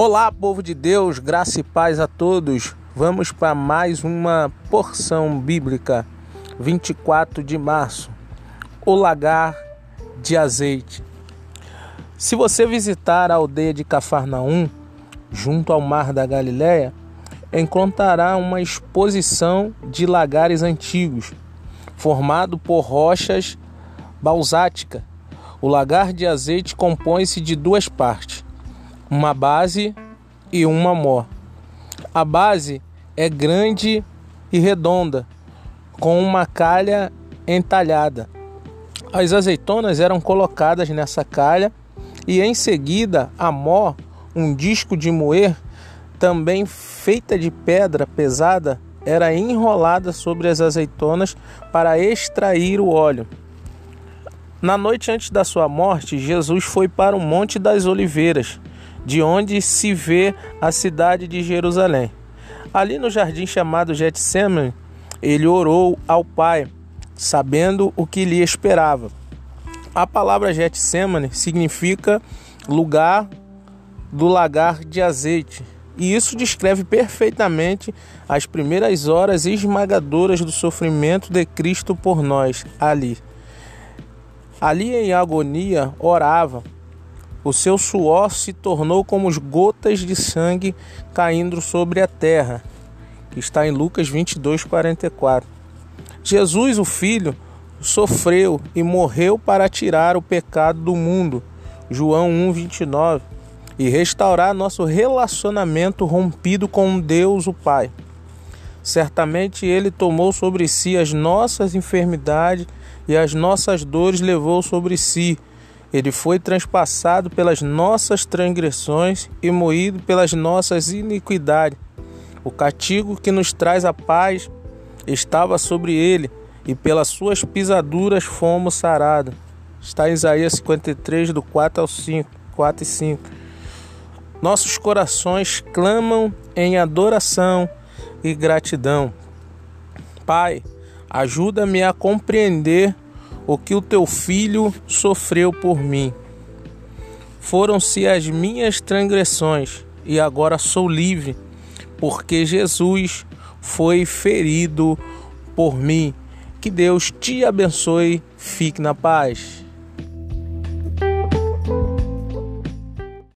Olá, povo de Deus, graça e paz a todos. Vamos para mais uma porção bíblica, 24 de março. O lagar de azeite. Se você visitar a aldeia de Cafarnaum, junto ao mar da Galileia, encontrará uma exposição de lagares antigos, formado por rochas basáticas. O lagar de azeite compõe-se de duas partes uma base e uma mó. A base é grande e redonda, com uma calha entalhada. As azeitonas eram colocadas nessa calha e em seguida a mó, um disco de moer, também feita de pedra pesada, era enrolada sobre as azeitonas para extrair o óleo. Na noite antes da sua morte, Jesus foi para o Monte das Oliveiras de onde se vê a cidade de Jerusalém. Ali no jardim chamado Getsemane, ele orou ao Pai, sabendo o que lhe esperava. A palavra Getsemane significa lugar do lagar de azeite, e isso descreve perfeitamente as primeiras horas esmagadoras do sofrimento de Cristo por nós ali. Ali em agonia orava o seu suor se tornou como as gotas de sangue caindo sobre a terra, que está em Lucas 22, 44. Jesus, o Filho, sofreu e morreu para tirar o pecado do mundo, João 1, 29, e restaurar nosso relacionamento rompido com Deus, o Pai. Certamente ele tomou sobre si as nossas enfermidades e as nossas dores levou sobre si ele foi transpassado pelas nossas transgressões e moído pelas nossas iniquidades. O castigo que nos traz a paz estava sobre ele, e pelas suas pisaduras fomos sarados. Está em Isaías 53, do 4 ao 5, 4 e 5. Nossos corações clamam em adoração e gratidão. Pai, ajuda-me a compreender o que o teu filho sofreu por mim. Foram-se as minhas transgressões, e agora sou livre, porque Jesus foi ferido por mim. Que Deus te abençoe, fique na paz.